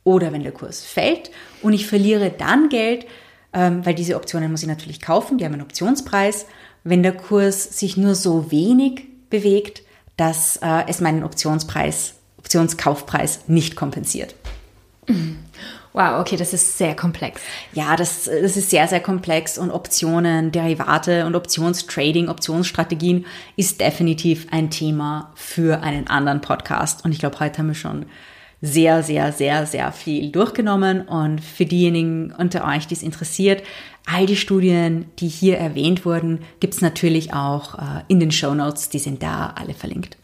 oder wenn der Kurs fällt und ich verliere dann Geld, ähm, weil diese Optionen muss ich natürlich kaufen, die haben einen Optionspreis, wenn der Kurs sich nur so wenig bewegt, dass äh, es meinen Optionspreis, Optionskaufpreis nicht kompensiert. Mhm. Wow, okay, das ist sehr komplex. Ja, das, das ist sehr, sehr komplex und Optionen, Derivate und Optionstrading, Optionsstrategien ist definitiv ein Thema für einen anderen Podcast. Und ich glaube, heute haben wir schon sehr, sehr, sehr, sehr viel durchgenommen. Und für diejenigen unter euch, die es interessiert, all die Studien, die hier erwähnt wurden, gibt es natürlich auch äh, in den Show Notes. Die sind da alle verlinkt.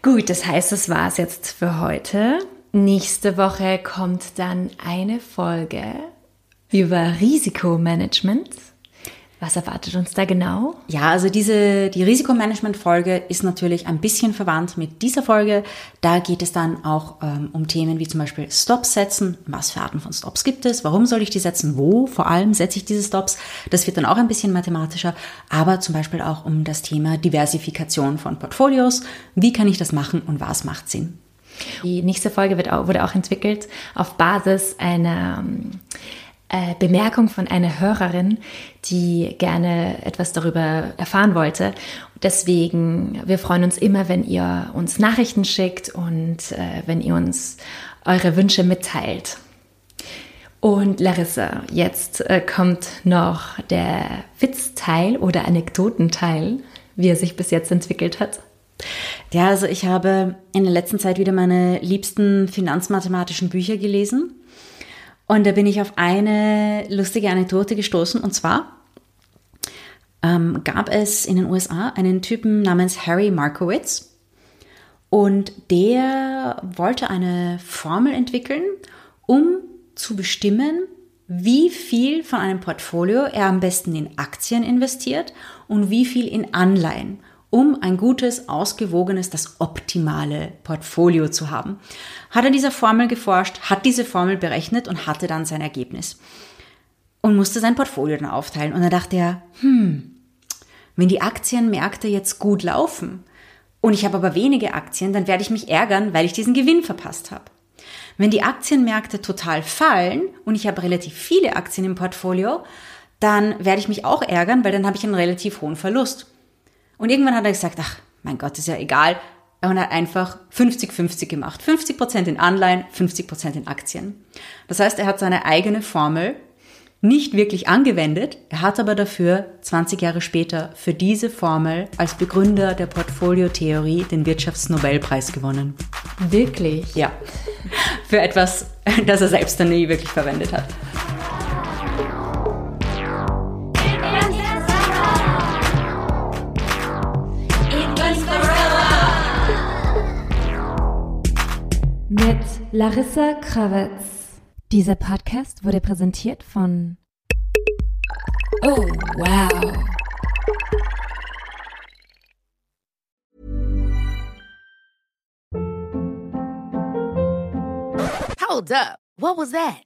Gut, das heißt, das war es jetzt für heute. Nächste Woche kommt dann eine Folge über Risikomanagement. Was erwartet uns da genau? Ja, also diese, die Risikomanagement-Folge ist natürlich ein bisschen verwandt mit dieser Folge. Da geht es dann auch ähm, um Themen wie zum Beispiel Stops setzen. Was für Arten von Stops gibt es? Warum soll ich die setzen? Wo vor allem setze ich diese Stops? Das wird dann auch ein bisschen mathematischer. Aber zum Beispiel auch um das Thema Diversifikation von Portfolios. Wie kann ich das machen und was macht Sinn? Die nächste Folge wird auch, wurde auch entwickelt auf Basis einer äh, Bemerkung von einer Hörerin, die gerne etwas darüber erfahren wollte. Deswegen, wir freuen uns immer, wenn ihr uns Nachrichten schickt und äh, wenn ihr uns eure Wünsche mitteilt. Und Larissa, jetzt äh, kommt noch der Witzteil oder Anekdotenteil, wie er sich bis jetzt entwickelt hat. Ja, also ich habe in der letzten Zeit wieder meine liebsten finanzmathematischen Bücher gelesen. Und da bin ich auf eine lustige Anekdote gestoßen. Und zwar ähm, gab es in den USA einen Typen namens Harry Markowitz. Und der wollte eine Formel entwickeln, um zu bestimmen, wie viel von einem Portfolio er am besten in Aktien investiert und wie viel in Anleihen, um ein gutes, ausgewogenes, das optimale Portfolio zu haben. Hat er dieser Formel geforscht, hat diese Formel berechnet und hatte dann sein Ergebnis. Und musste sein Portfolio dann aufteilen. Und da dachte er, hm, wenn die Aktienmärkte jetzt gut laufen und ich habe aber wenige Aktien, dann werde ich mich ärgern, weil ich diesen Gewinn verpasst habe. Wenn die Aktienmärkte total fallen und ich habe relativ viele Aktien im Portfolio, dann werde ich mich auch ärgern, weil dann habe ich einen relativ hohen Verlust. Und irgendwann hat er gesagt, ach, mein Gott, ist ja egal. Er hat einfach 50-50 gemacht. 50% in Anleihen, 50% in Aktien. Das heißt, er hat seine eigene Formel nicht wirklich angewendet. Er hat aber dafür 20 Jahre später für diese Formel als Begründer der Portfoliotheorie den Wirtschaftsnobelpreis gewonnen. Wirklich? Ja. Für etwas, das er selbst dann nie wirklich verwendet hat. Mit Larissa Krawitz. Dieser Podcast wurde präsentiert von Oh, wow. Hold up. What was that?